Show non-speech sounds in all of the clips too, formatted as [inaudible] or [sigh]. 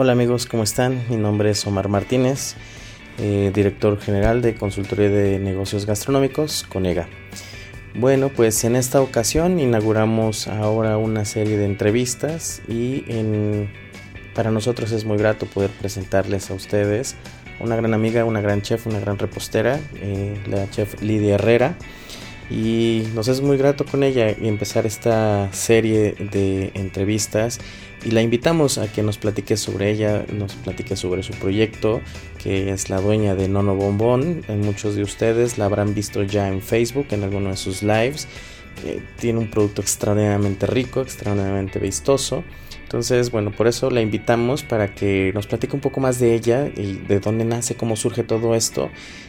Hola amigos, ¿cómo están? Mi nombre es Omar Martínez, eh, director general de Consultoría de Negocios Gastronómicos, Conega. Bueno, pues en esta ocasión inauguramos ahora una serie de entrevistas y para nosotros es muy grato poder presentarles a ustedes una gran amiga, una gran chef, una gran repostera, eh, la chef Lidia Herrera. Y nos es muy grato con ella y empezar esta serie de entrevistas y la invitamos a que nos platique sobre ella, nos platique sobre su proyecto, que es la dueña de Nono Bombón. Muchos de ustedes la habrán visto ya en Facebook, en alguno de sus lives. Eh, tiene un producto extraordinariamente rico, extraordinariamente vistoso. Entonces, bueno, por eso la invitamos para que nos platique un poco más de ella y de dónde nace, cómo surge todo esto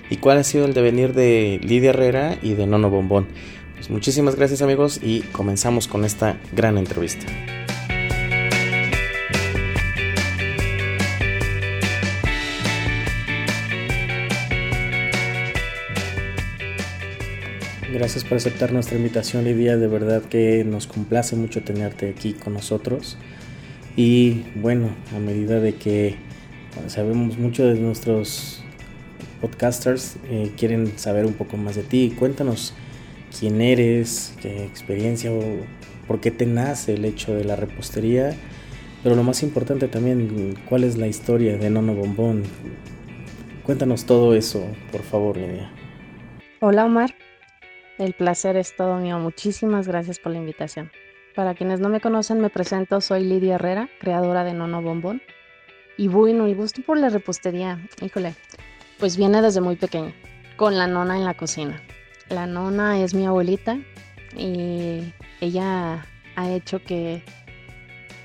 y cuál ha sido el devenir de Lidia Herrera y de Nono Bombón. Pues muchísimas gracias amigos y comenzamos con esta gran entrevista. Gracias por aceptar nuestra invitación, Lidia. De verdad que nos complace mucho tenerte aquí con nosotros. Y bueno, a medida de que sabemos mucho de nuestros podcasters, eh, quieren saber un poco más de ti. Cuéntanos quién eres, qué experiencia o por qué te nace el hecho de la repostería. Pero lo más importante también, cuál es la historia de Nono Bombón. Cuéntanos todo eso, por favor, Lidia. Hola Omar, el placer es todo mío. Muchísimas gracias por la invitación. Para quienes no me conocen, me presento. Soy Lidia Herrera, creadora de Nono Bombón. Y bueno, el gusto por la repostería, híjole, pues viene desde muy pequeña, con la nona en la cocina. La nona es mi abuelita y ella ha hecho que,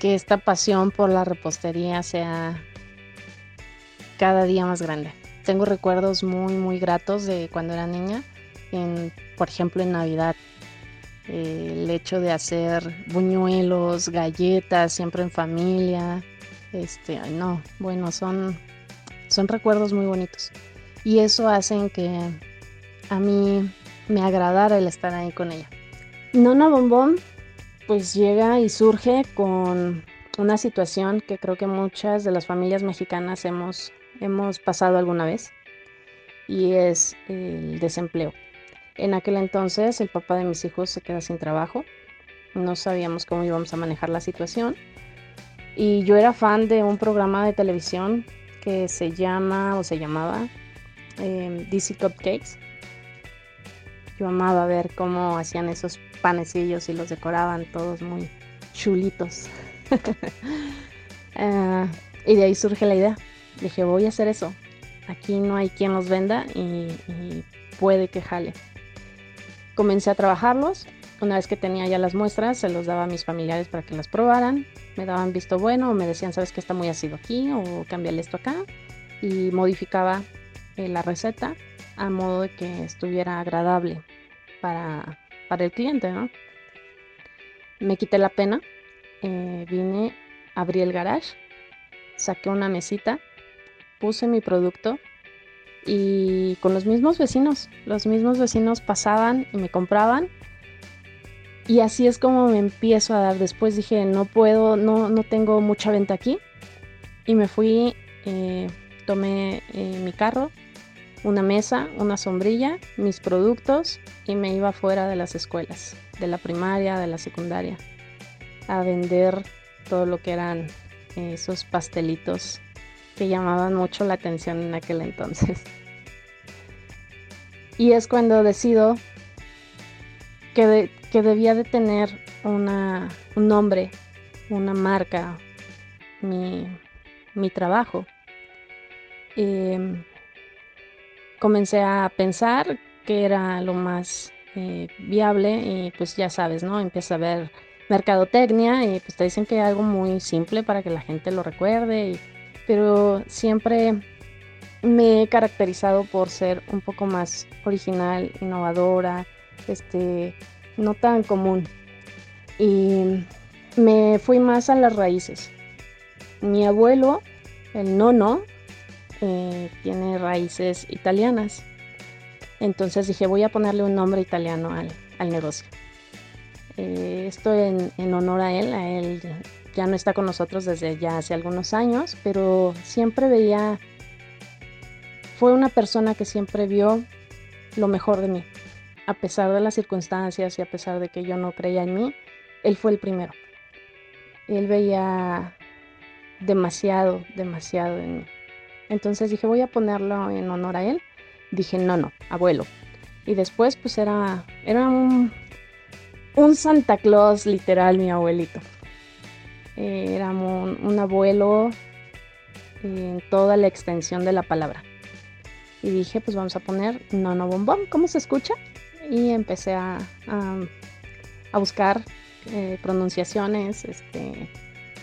que esta pasión por la repostería sea cada día más grande. Tengo recuerdos muy, muy gratos de cuando era niña por ejemplo, en Navidad. Eh, el hecho de hacer buñuelos, galletas, siempre en familia. Este, no, bueno, son, son recuerdos muy bonitos. Y eso hace que a mí me agradara el estar ahí con ella. Nona Bombón, pues llega y surge con una situación que creo que muchas de las familias mexicanas hemos, hemos pasado alguna vez y es el desempleo. En aquel entonces el papá de mis hijos se queda sin trabajo, no sabíamos cómo íbamos a manejar la situación y yo era fan de un programa de televisión que se llama o se llamaba eh, DC Cupcakes. Yo amaba ver cómo hacían esos panecillos y los decoraban todos muy chulitos. Eh, [laughs] y de ahí surge la idea. Dije, voy a hacer eso. Aquí no hay quien los venda y, y puede que jale. Comencé a trabajarlos. Una vez que tenía ya las muestras, se los daba a mis familiares para que las probaran. Me daban visto bueno o me decían, sabes que está muy ácido aquí o cámbiale esto acá. Y modificaba eh, la receta a modo de que estuviera agradable para, para el cliente. ¿no? Me quité la pena, eh, vine, abrí el garage, saqué una mesita, puse mi producto y con los mismos vecinos. Los mismos vecinos pasaban y me compraban. Y así es como me empiezo a dar. Después dije, no puedo, no, no tengo mucha venta aquí. Y me fui, eh, tomé eh, mi carro, una mesa, una sombrilla, mis productos y me iba fuera de las escuelas, de la primaria, de la secundaria, a vender todo lo que eran esos pastelitos que llamaban mucho la atención en aquel entonces. Y es cuando decido que, que debía de tener una, un nombre, una marca, mi, mi trabajo. Y comencé a pensar que era lo más eh, viable y pues ya sabes, ¿no? Empieza a ver mercadotecnia y pues te dicen que hay algo muy simple para que la gente lo recuerde, pero siempre me he caracterizado por ser un poco más original, innovadora, este, no tan común. Y me fui más a las raíces. Mi abuelo, el nono, eh, tiene raíces italianas. Entonces dije, voy a ponerle un nombre italiano al, negocio. Eh, esto en, en, honor a él, a él ya no está con nosotros desde ya hace algunos años, pero siempre veía, fue una persona que siempre vio lo mejor de mí, a pesar de las circunstancias y a pesar de que yo no creía en mí, él fue el primero. Él veía demasiado, demasiado en mí. Entonces dije, voy a ponerlo en honor a él. Dije, no, no, abuelo. Y después pues era, era un, un Santa Claus literal mi abuelito. Era un, abuelo en toda la extensión de la palabra. Y dije, pues vamos a poner Nono Bombón, ¿cómo se escucha? Y empecé a, a, buscar eh, pronunciaciones, este,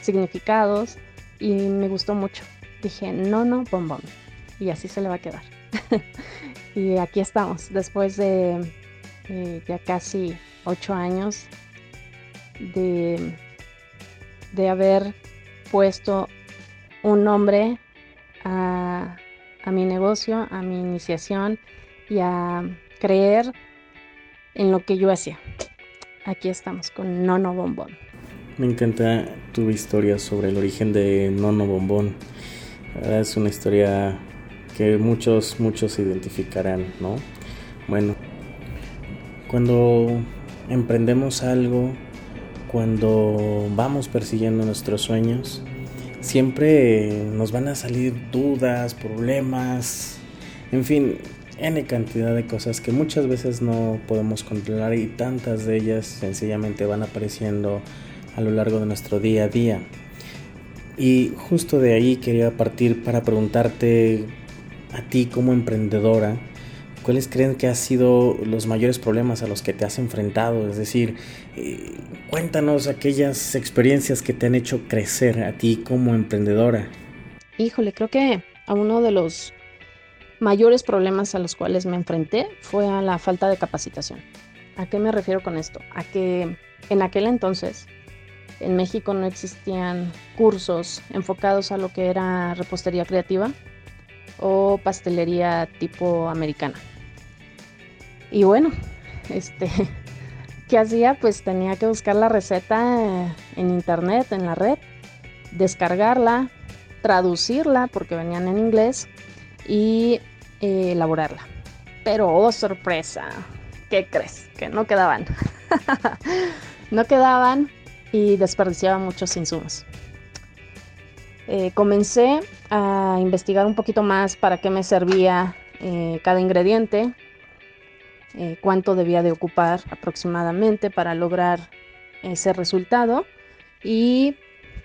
significados, y me gustó mucho. Dije, Nono Bombón, y así se le va a quedar. [laughs] y aquí estamos, después de eh, ya casi ocho años de, de haber puesto un nombre a, a mi negocio, a mi iniciación y a creer en lo que yo hacía. Aquí estamos con Nono Bombón. Me encanta tu historia sobre el origen de Nono Bombón. Es una historia que muchos, muchos identificarán, ¿no? Bueno, cuando emprendemos algo, cuando vamos persiguiendo nuestros sueños, siempre nos van a salir dudas, problemas, en fin, N cantidad de cosas que muchas veces no podemos controlar y tantas de ellas sencillamente van apareciendo a lo largo de nuestro día a día. Y justo de ahí quería partir para preguntarte a ti como emprendedora, ¿cuáles creen que han sido los mayores problemas a los que te has enfrentado? Es decir, eh, cuéntanos aquellas experiencias que te han hecho crecer a ti como emprendedora. Híjole, creo que a uno de los mayores problemas a los cuales me enfrenté fue a la falta de capacitación. ¿A qué me refiero con esto? A que en aquel entonces en México no existían cursos enfocados a lo que era repostería creativa o pastelería tipo americana. Y bueno, este, [laughs] ¿qué hacía? Pues tenía que buscar la receta en internet, en la red, descargarla, traducirla porque venían en inglés y eh, elaborarla. Pero, oh sorpresa, ¿qué crees? Que no quedaban. [laughs] no quedaban y desperdiciaba muchos insumos. Eh, comencé a investigar un poquito más para qué me servía eh, cada ingrediente, eh, cuánto debía de ocupar aproximadamente para lograr ese resultado y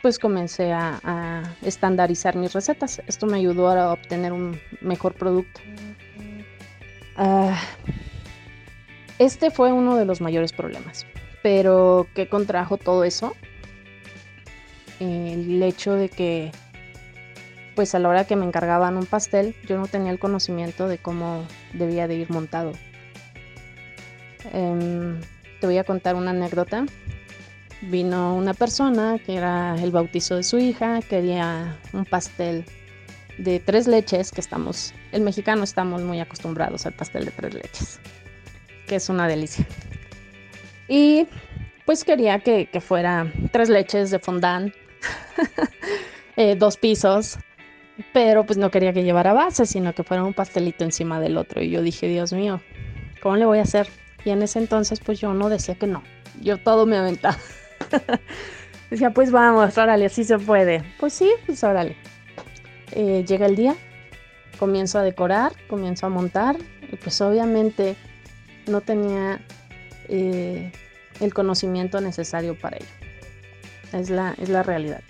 pues comencé a, estandarizar mis recetas. Esto me ayudó a obtener un mejor producto. Ah, este fue uno de los mayores problemas. Pero ¿qué contrajo todo eso? El hecho de que pues a la hora que me encargaban un pastel, yo no tenía el conocimiento de cómo debía de ir montado. Em, te voy a contar una anécdota. Vino una persona que era el bautizo de su hija, quería un pastel de tres leches, que estamos, el mexicano estamos muy acostumbrados al pastel de tres leches, que es una delicia. Y pues quería que, fuera tres leches de fondant, [laughs] eh, dos pisos, pero pues no quería que llevara base, sino que fuera un pastelito encima del otro. Y yo dije, Dios mío, ¿cómo le voy a hacer? Y en ese entonces pues yo no decía que no, yo todo me aventaba. [laughs] Decía, pues vamos, órale, así se puede. Pues sí, pues órale. Eh, llega el día, comienzo a decorar, comienzo a montar, y pues obviamente no tenía eh, el conocimiento necesario para ello. Es la, es la realidad.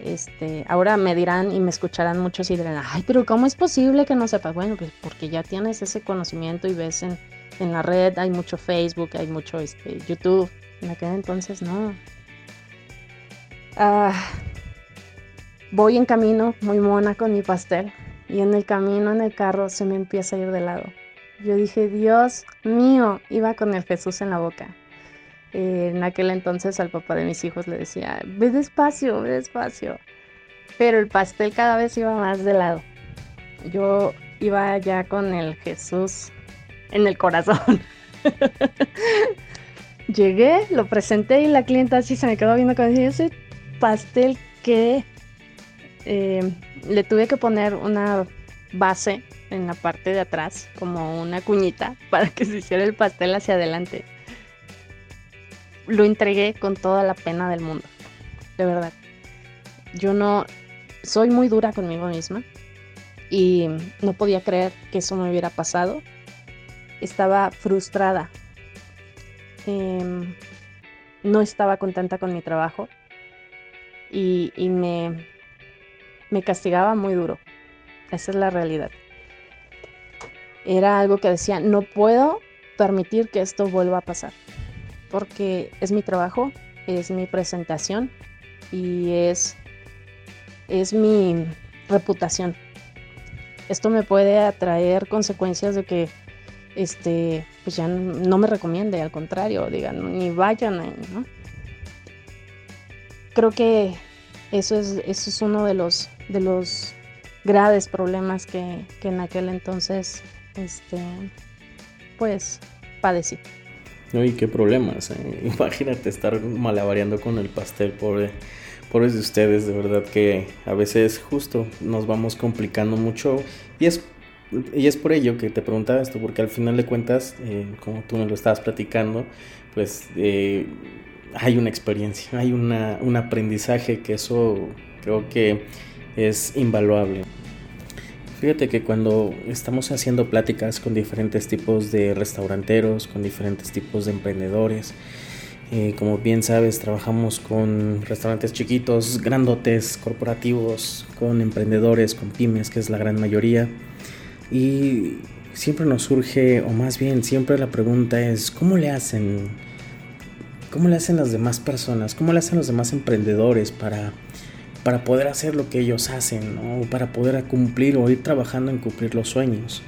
Este, ahora me dirán y me escucharán muchos y dirán, ay, pero ¿cómo es posible que no sepas? Bueno, pues porque ya tienes ese conocimiento y ves en, en la red, hay mucho Facebook, hay mucho este, YouTube. En aquel entonces no. Ah, voy en camino, muy mona con mi pastel, y en el camino, en el carro, se me empieza a ir de lado. Yo dije, Dios mío, iba con el Jesús en la boca. en aquel entonces al papá de mis hijos le decía, ve despacio, ve despacio. Pero el pastel cada vez iba más de lado. Yo iba ya con el Jesús en el corazón. [laughs] Llegué, lo presenté y la clienta así se me quedó viendo con soy pastel que eh, le tuve que poner una base en la parte de atrás, como una cuñita, [laughs] para que se hiciera el pastel hacia adelante. Lo entregué con toda la pena del mundo, de verdad. Yo no soy muy dura conmigo misma y no podía creer que eso me hubiera pasado. Estaba frustrada. Em, no estaba contenta con mi trabajo y, me, me castigaba muy duro. Esa es la realidad. Era algo que decía, no puedo permitir que esto vuelva a pasar, porque es mi trabajo, es mi presentación y es, es mi reputación. Esto me puede atraer consecuencias de que este, pues ya no me recomiende, al contrario, digan, ni vayan, ¿no? Creo que eso es, eso es uno de los, de los graves problemas que, en aquel entonces, este, pues, padecí. y qué problemas. Eh. [laughs] Imagínate estar malabareando con el pastel, pobre, pobres de ustedes, de verdad que a veces justo nos vamos complicando mucho y es y es por ello que te preguntaba esto, porque al final de cuentas, eh, como tú me lo estabas platicando, pues eh, hay una experiencia, hay una, un aprendizaje que eso creo que es invaluable. Fíjate que cuando estamos haciendo pláticas con diferentes tipos de restauranteros, con diferentes tipos de emprendedores, eh, como bien sabes, trabajamos con restaurantes chiquitos, grandotes, corporativos, con emprendedores, con pymes, que es la gran mayoría. Y siempre nos surge, o más bien siempre la pregunta es, ¿cómo le hacen? ¿Cómo le hacen las demás personas? ¿Cómo le hacen los demás emprendedores para, para poder hacer lo que ellos hacen? ¿no? Para poder cumplir o ir trabajando en cumplir los sueños.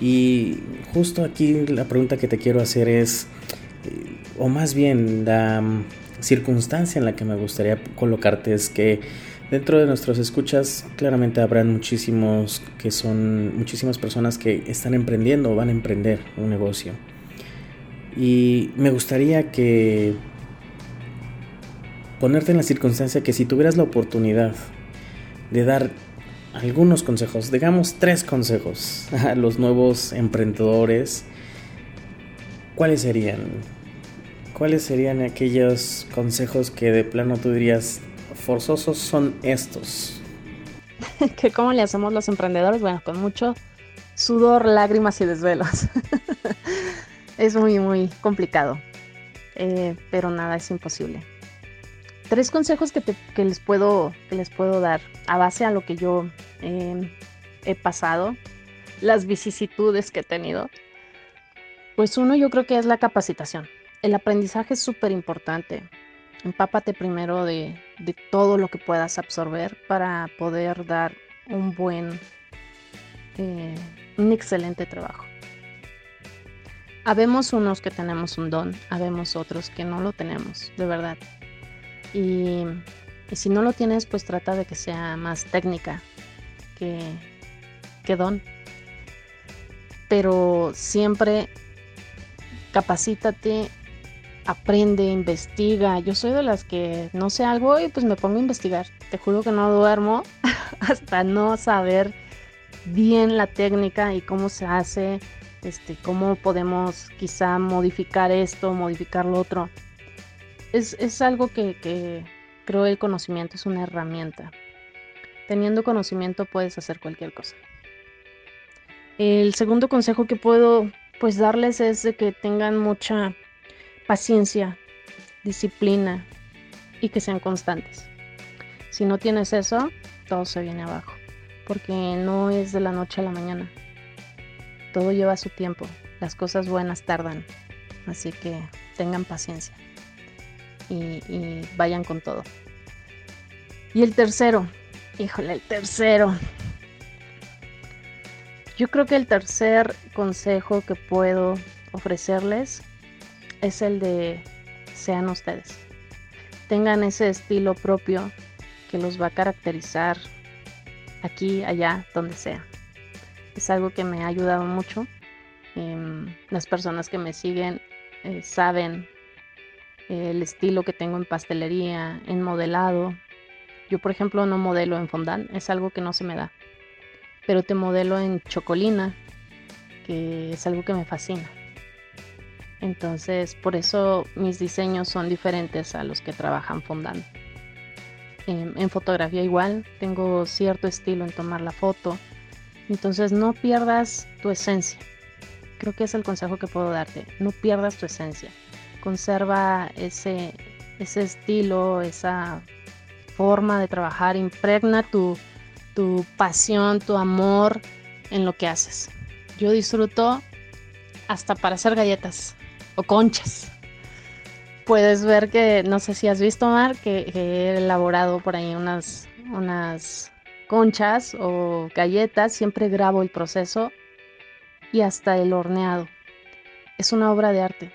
Y justo aquí la pregunta que te quiero hacer es, eh, o más bien la mm, circunstancia en la que me gustaría colocarte es que Dentro de nuestros escuchas, claramente habrán muchísimos que son muchísimas personas que están emprendiendo o van a emprender un negocio. Y me gustaría que ponerte en la circunstancia que si tuvieras la oportunidad de dar algunos consejos, digamos tres consejos [laughs] a los nuevos emprendedores, ¿cuáles serían? ¿Cuáles serían aquellos consejos que de plano tú dirías, forzosos son estos? [laughs] que cómo le hacemos los emprendedores, bueno, con mucho sudor, lágrimas y desvelos. [laughs] es muy, muy complicado, eh, pero nada es imposible. Tres consejos que, les puedo, que les puedo dar a base a lo que yo em, he pasado, las vicisitudes que he tenido. Pues uno yo creo que es la capacitación. El aprendizaje es súper importante empápate primero de, todo lo que puedas absorber para poder dar un buen, eh, un excelente trabajo. Habemos unos que tenemos un don, habemos otros que no lo tenemos, de verdad. Y, si no lo tienes, pues trata de que sea más técnica que, que don. Pero siempre capacítate aprende, investiga. Yo soy de las que no sé algo y pues me pongo a investigar. Te juro que no duermo [laughs] hasta no saber bien la técnica y cómo se hace, este, cómo podemos quizá modificar esto, modificar lo otro. Es, algo que, que creo el conocimiento es una herramienta. Teniendo conocimiento puedes hacer cualquier cosa. El segundo consejo que puedo pues darles es de que tengan mucha paciencia, disciplina y que sean constantes. Si no tienes eso, todo se viene abajo, porque no es de la noche a la mañana. Todo lleva su tiempo, las cosas buenas tardan, así que tengan paciencia y, y vayan con todo. Y el tercero, híjole, el tercero. Yo creo que el tercer consejo que puedo ofrecerles es el de sean ustedes. Tengan ese estilo propio que los va a caracterizar aquí, allá, donde sea. Es algo que me ha ayudado mucho. Em, las personas que me siguen eh, saben el estilo que tengo en pastelería, en modelado, Yo, por ejemplo, no modelo en fondant, es algo que no se me da. Pero te modelo en chocolina, que es algo que me fascina. Entonces, por eso mis diseños son diferentes a los que trabajan fondant. en fotografía igual, tengo cierto estilo en tomar la foto. Entonces, no pierdas tu esencia. Creo que es el consejo que puedo darte. No pierdas tu esencia. Conserva ese, ese estilo, esa forma de trabajar, impregna tu, tu pasión, tu amor en lo que haces. Yo disfruto hasta para hacer galletas o conchas. Puedes ver que, no sé si has visto, Mar, que, he elaborado por ahí unas, unas conchas o galletas. Siempre grabo el proceso y hasta el horneado. Es una obra de arte.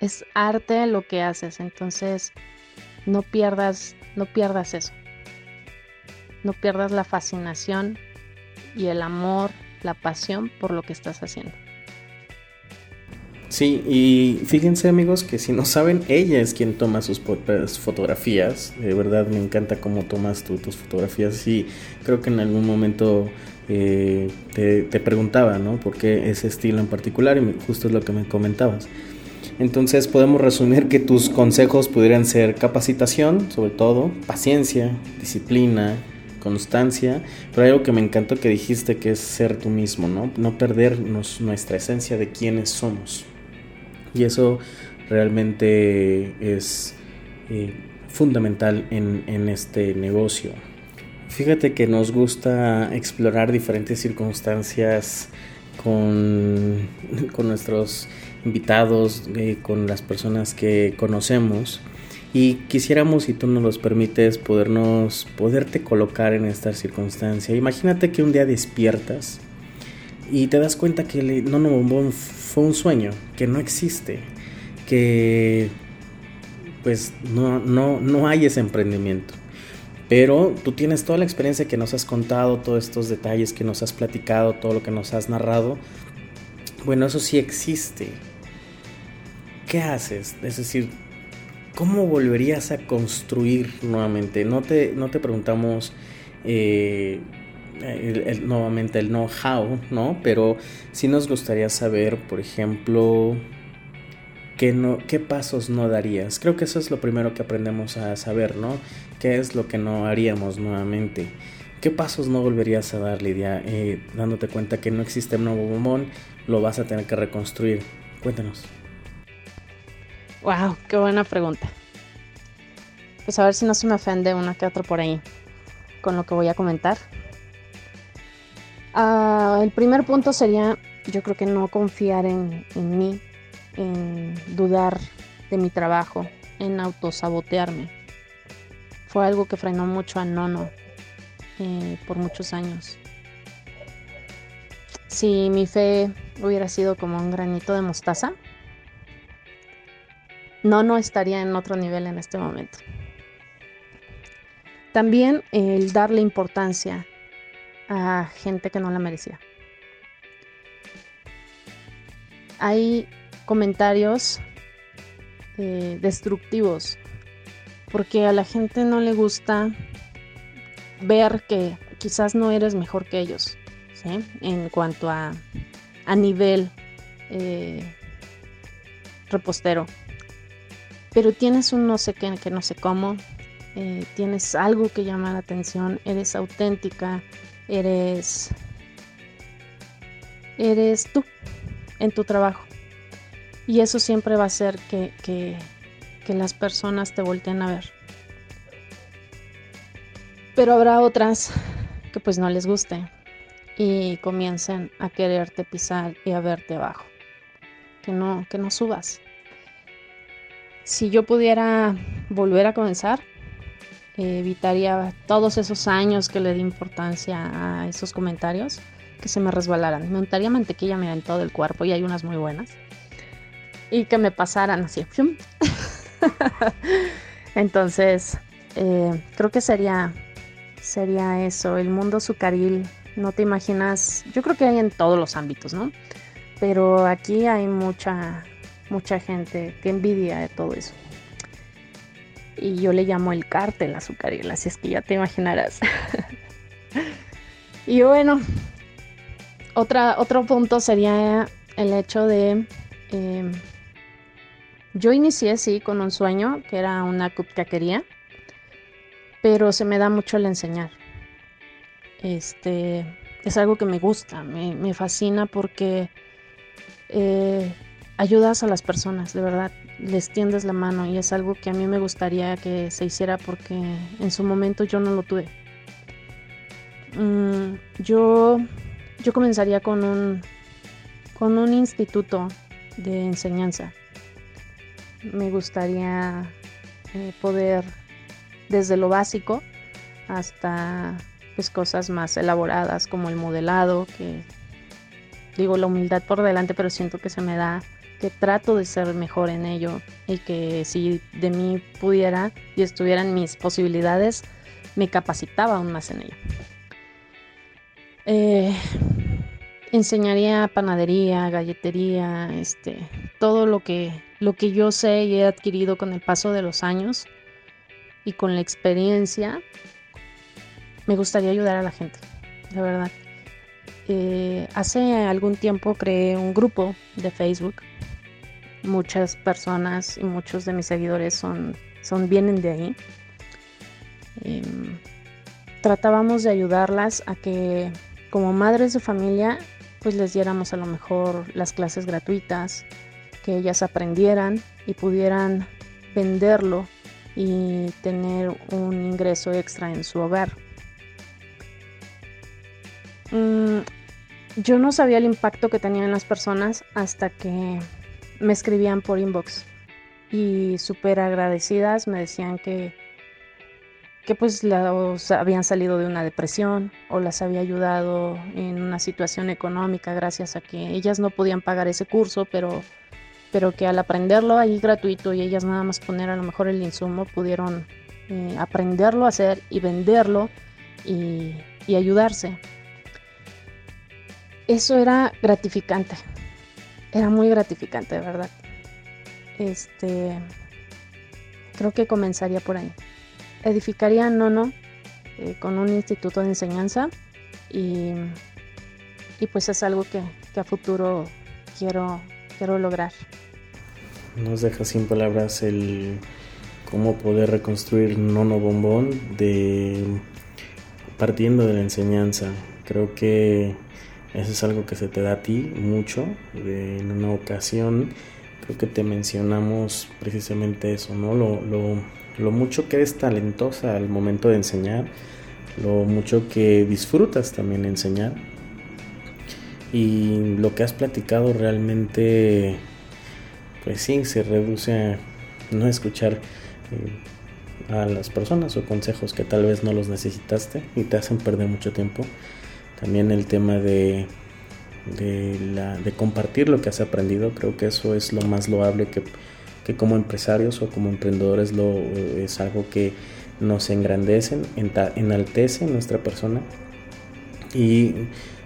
Es arte lo que haces. Entonces, no pierdas no pierdas eso. No pierdas la fascinación y el amor, la pasión por lo que estás haciendo. Sí, y fíjense amigos que si no saben, ella es quien toma sus fotografías. De verdad me encanta cómo tomas tú tus fotografías y creo que en algún momento eh, te, te, preguntaba, ¿no? ¿Por qué ese estilo en particular? Y justo es lo que me comentabas. Entonces podemos resumir que tus consejos pudieran ser capacitación, sobre todo, paciencia, disciplina, constancia, pero hay algo que me encantó que dijiste que es ser tú mismo, ¿no? No perdernos nuestra esencia de quiénes somos. Y eso realmente es eh, fundamental en, este negocio. Fíjate que nos gusta explorar diferentes circunstancias con, [laughs] con nuestros invitados, eh, con las personas que conocemos y quisiéramos, si tú nos los permites, podernos, poderte colocar en esta circunstancia. Imagínate que un día despiertas y te das cuenta que no, no, fue un sueño, que no existe, que pues no, no, no hay ese emprendimiento. Pero tú tienes toda la experiencia que nos has contado, todos estos detalles que nos has platicado, todo lo que nos has narrado. Bueno, eso sí existe. ¿Qué haces? Es decir, ¿cómo volverías a construir nuevamente? No te, no te preguntamos eh, nuevamente el know-how, ¿no? Pero sí nos gustaría saber, por ejemplo, ¿qué, no, qué pasos no darías. Creo que eso es lo primero que aprendemos a saber, ¿no? ¿Qué es lo que no haríamos nuevamente? ¿Qué pasos no volverías a dar, Lidia? Eh, dándote cuenta que no existe un nuevo bombón, lo vas a tener que reconstruir. Cuéntanos. Wow, qué buena pregunta. Pues a ver si no se me ofende una que otra por ahí con lo que voy a comentar. Ah, el primer punto sería, yo creo que no confiar en, mí, en dudar de mi trabajo, en autosabotearme fue algo que frenó mucho a Nono eh, por muchos años. Si mi fe hubiera sido como un granito de mostaza, Nono estaría en otro nivel en este momento. También el darle importancia a gente que no la merecía. Hay comentarios eh, destructivos porque a la gente no le gusta ver que quizás no eres mejor que ellos, ¿sí? En cuanto a, a nivel eh, repostero. Pero tienes un no sé qué, que no sé cómo, eh, tienes algo que llama la atención, eres auténtica, eres, eres tú en tu trabajo. Y eso siempre va a hacer que, que, que las personas te volteen a ver. Pero habrá otras que pues no les guste y comiencen a quererte pisar y a verte abajo. Que no, que no subas. Si yo pudiera volver a comenzar, evitaría todos esos años que le di importancia a esos comentarios que se me resbalaran. Me untaría mantequilla mira, en todo el cuerpo y hay unas muy buenas. Y que me pasaran así. [laughs] Entonces, eh, creo que sería, sería eso, el mundo sucaril, no te imaginas, yo creo que hay en todos los ámbitos, ¿no? Pero aquí hay mucha, mucha gente que envidia de todo eso. Y yo le llamo el cártel azucaril, así es que ya te imaginarás. [laughs] y bueno, otro punto sería el hecho de... Em, yo inicié, sí, con un sueño, que era una cupcaquería, pero se me da mucho el enseñar. Este, es algo que me gusta, me, fascina porque eh, ayudas a las personas, de verdad, les tiendes la mano y es algo que a mí me gustaría que se hiciera porque en su momento yo no lo tuve. Mm, yo, yo comenzaría con un, con un instituto de enseñanza me gustaría eh, poder desde lo básico hasta pues cosas más elaboradas como el modelado que digo la humildad por delante pero siento que se me da que trato de ser mejor en ello y que si de mí pudiera y estuvieran mis posibilidades me capacitaba aún más en ello eh, enseñaría panadería galletería este todo lo que lo que yo sé y he adquirido con el paso de los años y con la experiencia, me gustaría ayudar a la gente, la verdad. Eh, hace algún tiempo creé un grupo de Facebook. Muchas personas y muchos de mis seguidores son, son vienen de ahí. Em, tratábamos de ayudarlas a que como madres de familia pues les diéramos a lo mejor las clases gratuitas, que ellas aprendieran y pudieran venderlo y tener un ingreso extra en su hogar. Mm, yo no sabía el impacto que tenían las personas hasta que me escribían por inbox y súper agradecidas me decían que, que pues las habían salido de una depresión o las había ayudado en una situación económica gracias a que ellas no podían pagar ese curso, pero pero que al aprenderlo ahí gratuito y ellas nada más poner a lo mejor el insumo pudieron eh, aprenderlo a hacer y venderlo y, y ayudarse. Eso era gratificante, era muy gratificante, de verdad. Este, creo que comenzaría por ahí. Edificaría Nono eh, con un instituto de enseñanza y, y pues es algo que, a futuro quiero, quiero lograr nos deja sin palabras el cómo poder reconstruir Nono Bombón de partiendo de la enseñanza. Creo que eso es algo que se te da a ti mucho. en una ocasión creo que te mencionamos precisamente eso, ¿no? Lo, mucho que eres talentosa al momento de enseñar, lo mucho que disfrutas también enseñar y lo que has platicado realmente pues sí, se reduce a no escuchar eh, a las personas o consejos que tal vez no los necesitaste y te hacen perder mucho tiempo. También el tema de, de, la, compartir lo que has aprendido, creo que eso es lo más loable que, que como empresarios o como emprendedores lo, es algo que nos engrandecen, enaltece nuestra persona. Y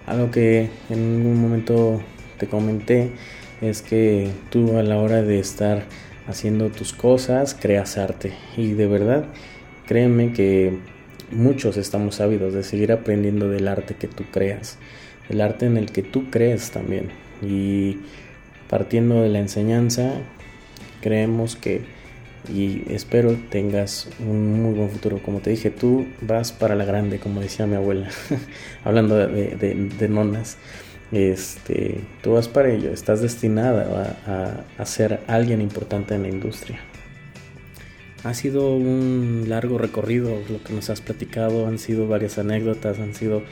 algo que en un momento te comenté es que tú a la hora de estar haciendo tus cosas creas arte y de verdad créeme que muchos estamos ávidos de seguir aprendiendo del arte que tú creas, el arte en el que tú crees también y partiendo de la enseñanza creemos que y espero tengas un muy buen futuro. Como te dije, tú vas para la grande, como decía mi abuela, [laughs] hablando de, nonas este, tú vas para ello, estás destinada a, a, ser alguien importante en la industria. Ha sido un largo recorrido lo que nos has platicado, han sido varias anécdotas, han sido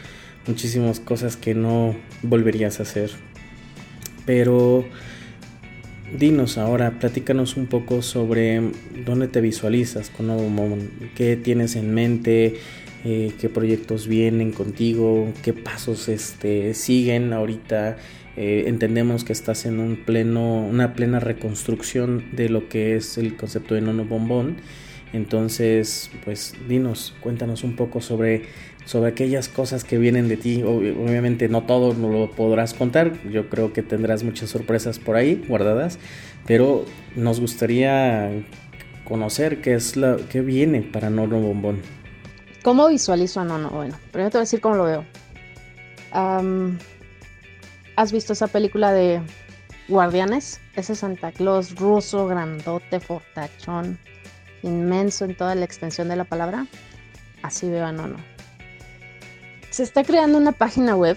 muchísimas cosas que no volverías a hacer. Pero dinos ahora, platícanos un poco sobre dónde te visualizas con Nuevo qué tienes en mente, eh, qué proyectos vienen contigo, qué pasos este, siguen ahorita. Eh, entendemos que estás en un pleno, una plena reconstrucción de lo que es el concepto de nono bombón. Entonces, pues dinos, cuéntanos un poco sobre, sobre aquellas cosas que vienen de ti. Obviamente no todo no lo podrás contar, yo creo que tendrás muchas sorpresas por ahí guardadas, pero nos gustaría conocer qué es la qué viene para Nono Bombón. ¿Cómo visualizo a Nono? Bueno, primero te voy a decir cómo lo veo. ¿Has visto esa película de Guardianes? Ese Santa Claus ruso, grandote, fortachón, inmenso en toda la extensión de la palabra. Así veo a Nono. Se está creando una página web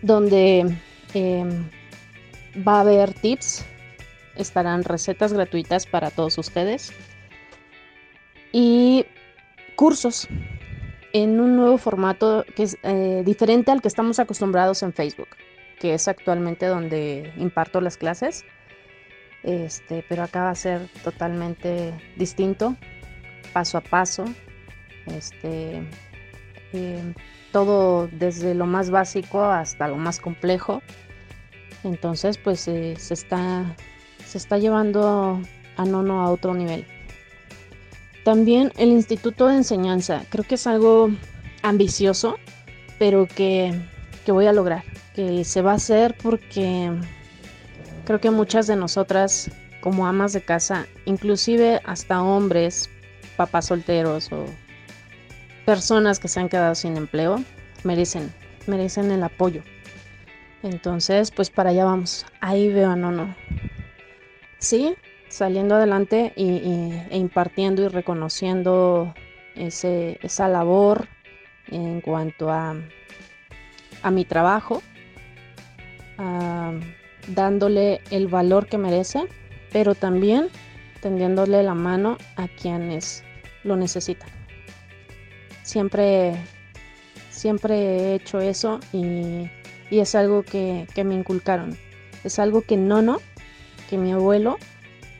donde em, va a haber tips, estarán recetas gratuitas para todos ustedes y cursos en un nuevo formato que es eh, diferente al que estamos acostumbrados en Facebook, que es actualmente donde imparto las clases. Este, pero acá va a ser totalmente distinto, paso a paso. Este, em, todo desde lo más básico hasta lo más complejo. Entonces, pues eh, se, está, se está llevando a Nono a otro nivel. También el Instituto de Enseñanza, creo que es algo ambicioso, pero que, que voy a lograr, que se va a hacer porque creo que muchas de nosotras, como amas de casa, inclusive hasta hombres, papás solteros o personas que se han quedado sin empleo merecen, merecen el apoyo. Entonces, pues para allá vamos. Ahí veo a Nono. Sí, saliendo adelante y, e impartiendo y reconociendo ese, esa labor en cuanto a, a mi trabajo, dándole el valor que merece, pero también tendiéndole la mano a quienes lo necesitan siempre, siempre he hecho eso y, es algo que, me inculcaron. Es algo que no, no, que mi abuelo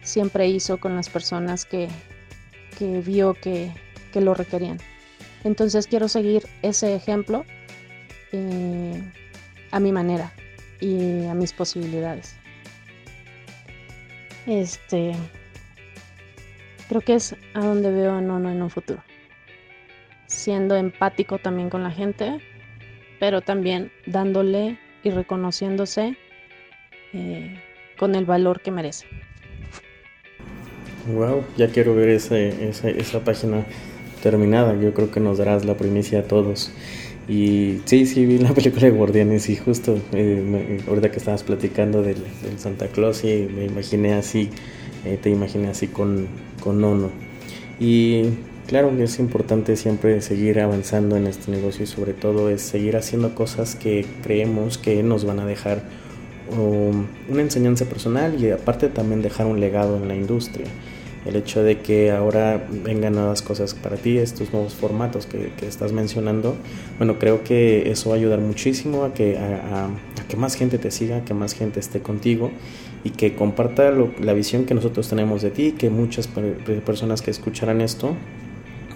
siempre hizo con las personas que, vio que, lo requerían. Entonces quiero seguir ese ejemplo eh, a mi manera y a mis posibilidades. Este creo que es a donde veo a Nono en un futuro siendo empático también con la gente, pero también dándole y reconociéndose eh, con el valor que merece. Wow, ya quiero ver ese, esa página terminada. Yo creo que nos darás la primicia a todos. Y sí, sí, vi la [laughs] película de Guardianes y justo eh, ahorita que estabas platicando del, Santa Claus y me imaginé así, eh, te imaginé así con, con Nono. Y Claro es importante siempre seguir avanzando en este negocio y sobre todo es seguir haciendo cosas que creemos que nos van a dejar um, una enseñanza personal y aparte también dejar un legado en la industria. El hecho de que ahora vengan nuevas cosas para ti, estos nuevos formatos que, estás mencionando, bueno, creo que eso va a ayudar muchísimo a que, a, que más gente te siga, que más gente esté contigo y que comparta la visión que nosotros tenemos de ti, que muchas personas que escucharán esto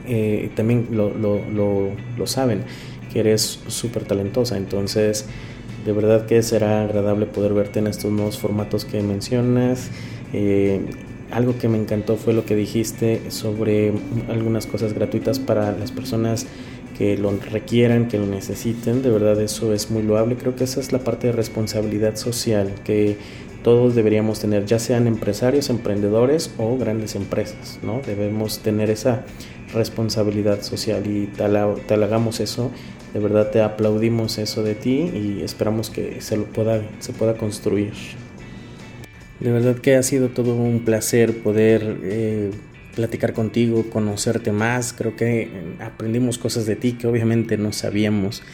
eh, también lo, lo, saben, que eres súper talentosa. Entonces, de verdad que será agradable poder verte en estos nuevos formatos que mencionas. Eh, algo que me encantó fue lo que dijiste sobre algunas cosas gratuitas para las personas que lo requieran, que lo necesiten. De verdad eso es muy loable. Creo que esa es la parte de responsabilidad social que todos deberíamos tener, ya sean empresarios, emprendedores o grandes empresas, ¿no? Debemos tener esa responsabilidad social y tal, hagamos eso, de verdad te aplaudimos eso de ti y esperamos que se lo pueda, se pueda construir. De verdad que ha sido todo un placer poder eh, platicar contigo, conocerte más. Creo que aprendimos cosas de ti que obviamente no sabíamos.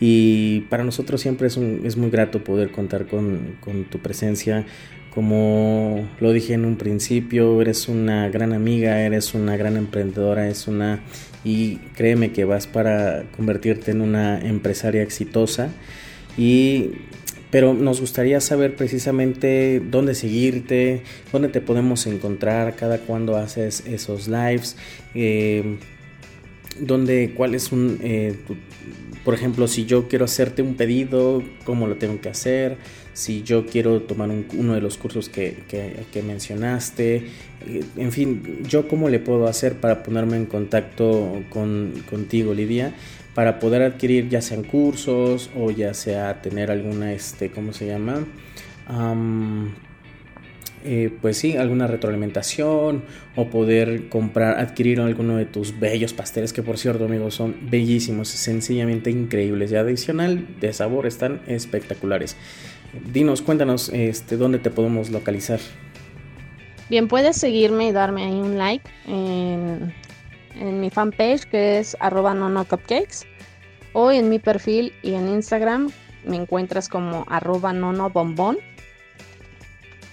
Y para nosotros siempre es, es muy grato poder contar con, con tu presencia, como lo dije en un principio, eres una gran amiga, eres una gran emprendedora, es una y créeme que vas para convertirte en una empresaria exitosa y pero nos gustaría saber precisamente dónde seguirte, dónde te podemos encontrar, cada cuándo haces esos lives, eh, dónde, cuál es un, eh, por ejemplo, si yo quiero hacerte un pedido, cómo lo tengo que hacer, si yo quiero tomar uno de los cursos que, mencionaste, eh, en fin, yo cómo le puedo hacer para ponerme en contacto con, contigo, Lidia, para poder adquirir ya sean cursos o ya sea tener alguna, este, ¿cómo se llama? eh, pues sí, alguna retroalimentación o poder comprar, adquirir alguno de tus bellos pasteles que por cierto amigos son bellísimos, sencillamente increíbles y adicional de sabor están espectaculares. Dinos, cuéntanos este, dónde te podemos localizar. Bien, puedes seguirme y darme ahí un like en, en mi fanpage que es arroba nono cupcakes o en mi perfil y en Instagram me encuentras como arroba nono bombón.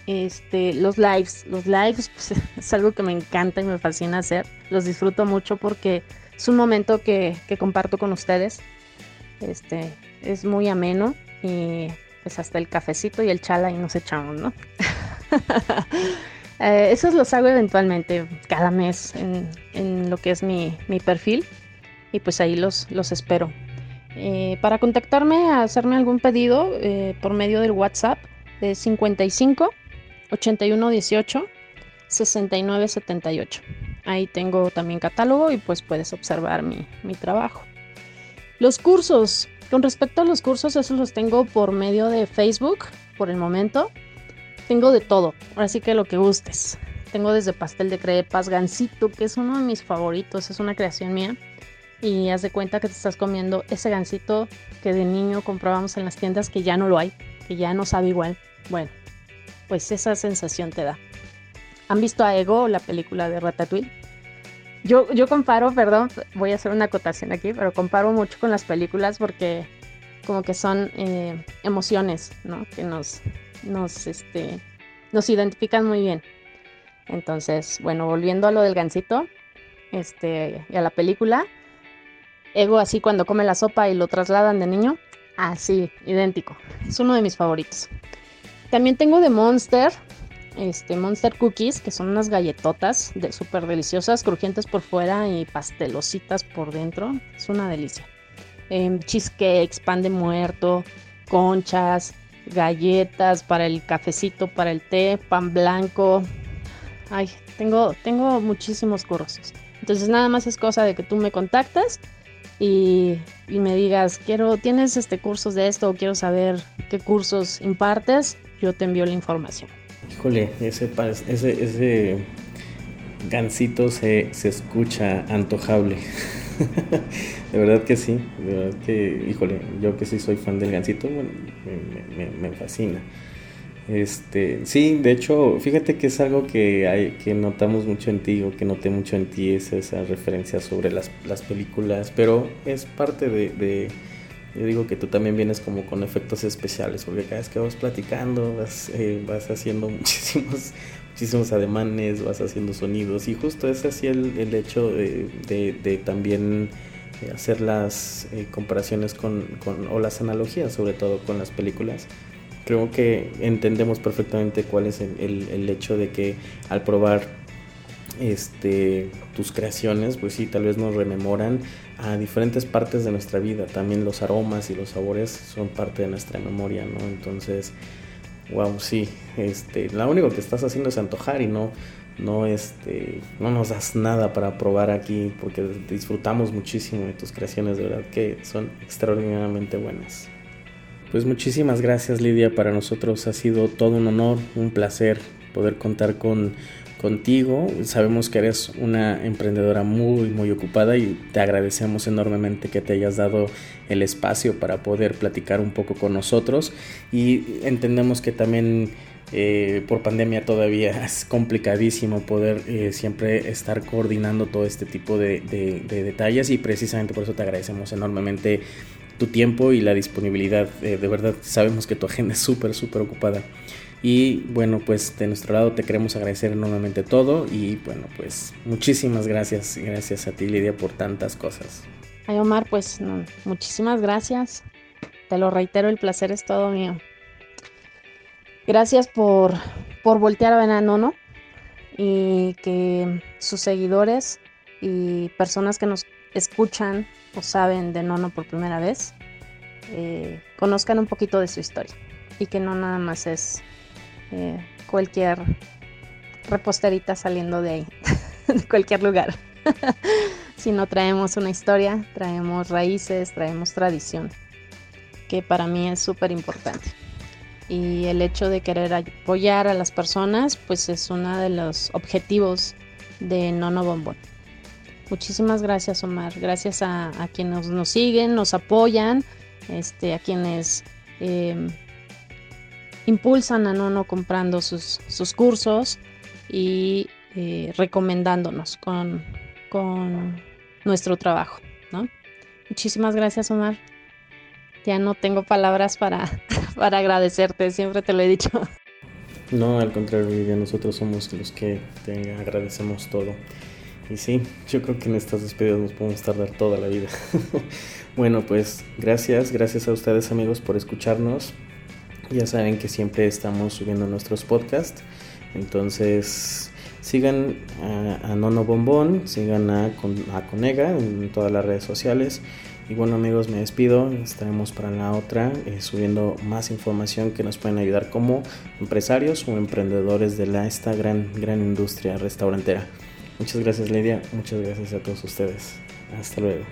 Este, los lives, los lives [laughs] pues, es algo que me encanta y me fascina hacer. Los disfruto mucho porque es un momento que, que comparto con ustedes. Este, es muy ameno y pues hasta el cafecito y el chala y nos echamos, ¿no? [laughs] eh, esos los hago eventualmente cada mes en, lo que es mi, mi, perfil y pues ahí los, los espero. Eh, para contactarme, hacerme algún pedido eh, por medio del WhatsApp de 55 81 18 69 78. Ahí tengo también catálogo y pues puedes observar mi, mi trabajo. Los cursos. Con respecto a los cursos, esos los tengo por medio de Facebook por el momento. Tengo de todo, así que lo que gustes. Tengo desde pastel de crepas, gansito, que es uno de mis favoritos, es una creación mía y haz de cuenta que te estás comiendo ese gansito que de niño comprábamos en las tiendas que ya no lo hay, que ya no sabe igual. Bueno, pues esa sensación te da. ¿Han visto a Ego, la película de Ratatouille? Yo, yo comparo, perdón, voy a hacer una acotación aquí, pero comparo mucho con las películas porque como que son eh, emociones, ¿no? Que nos, nos, este, nos identifican muy bien. Entonces, bueno, volviendo a lo del gansito, este, y a la película, Ego así cuando come la sopa y lo trasladan de niño. Así, idéntico. Es uno de mis favoritos. También tengo de Monster, este Monster Cookies, que son unas galletotas de súper deliciosas, crujientes por fuera y pastelositas por dentro. Es una delicia. Eh, cheesecakes, pan de muerto, conchas, galletas para el cafecito, para el té, pan blanco. Ay, tengo, tengo muchísimos cursos. Entonces nada más es cosa de que tú me contactas y, me digas, quiero, tienes este cursos de esto o quiero saber qué cursos impartes, yo te envío la información. Híjole, ese, ese, ese gansito se, se escucha antojable. [laughs] [laughs] de verdad que sí, de verdad que, híjole, yo que sí soy fan del gansito, bueno, me, fascina. Este, sí, de hecho, fíjate que es algo que hay, que notamos mucho en ti, o que noté mucho en ti, es esa referencia sobre las, las películas, pero es parte de, yo digo que tú también vienes como con efectos especiales, porque cada vez que vas platicando, vas, eh, vas haciendo [laughs] muchísimos, muchísimos ademanes, vas haciendo sonidos, y justo es así el, el hecho de, de, también hacer las eh, comparaciones con, con, o las analogías sobre todo con las películas. Creo que entendemos perfectamente cuál es el, el, hecho de que al probar este, tus creaciones, pues sí, tal vez nos rememoran a diferentes partes de nuestra vida. También los aromas y los sabores son parte de nuestra memoria, ¿no? Entonces, wow, sí, este, lo único que estás haciendo es antojar y no, no, este, no nos das nada para probar aquí porque disfrutamos muchísimo de tus creaciones, de verdad que son extraordinariamente buenas. Pues muchísimas gracias Lidia, para nosotros ha sido todo un honor, un placer poder contar con contigo. Sabemos que eres una emprendedora muy muy ocupada y te agradecemos enormemente que te hayas dado el espacio para poder platicar un poco con nosotros y entendemos que también eh, por pandemia todavía [laughs] es complicadísimo poder eh, siempre estar coordinando todo este tipo de, de, de, detalles y precisamente por eso te agradecemos enormemente tu tiempo y la disponibilidad. Eh, de verdad, sabemos que tu agenda es súper, súper ocupada. Y bueno, pues de nuestro lado te queremos agradecer enormemente todo y bueno, pues muchísimas gracias, gracias a ti Lidia por tantas cosas. Ay Omar, pues muchísimas gracias. Te lo reitero, el placer es todo mío. Gracias por, por voltear a ver a Nono y que sus seguidores y personas que nos escuchan o saben de Nono por primera vez, eh, conozcan un poquito de su historia y que no nada más es eh, cualquier reposterita saliendo de ahí, [laughs] de cualquier lugar, [laughs] sino traemos una historia, traemos raíces, traemos tradición, que para mí es súper importante. y el hecho de querer apoyar a las personas pues es uno de los objetivos de Nono Bombón. Muchísimas gracias Omar, gracias a, quienes nos siguen, nos apoyan, este, a quienes em, impulsan a Nono comprando sus, sus cursos y eh, recomendándonos con, con nuestro trabajo. ¿no? Muchísimas gracias Omar. Ya no tengo palabras para, [laughs] para agradecerte, siempre te lo he dicho. No, al contrario, Lidia, nosotros somos los que te agradecemos todo. Y sí, yo creo que en estas despedidas nos podemos tardar toda la vida. [laughs] bueno, pues gracias, gracias a ustedes amigos por escucharnos. Ya saben que siempre estamos subiendo nuestros podcasts. Entonces, sigan a, Nono Bombón, sigan a, a Conega en todas las redes sociales. Y bueno amigos, me despido. Estaremos para la otra eh, subiendo más información que nos pueden ayudar como empresarios o emprendedores de la, esta gran, gran industria restaurantera. Muchas gracias Lidia, muchas gracias a todos ustedes. Hasta luego.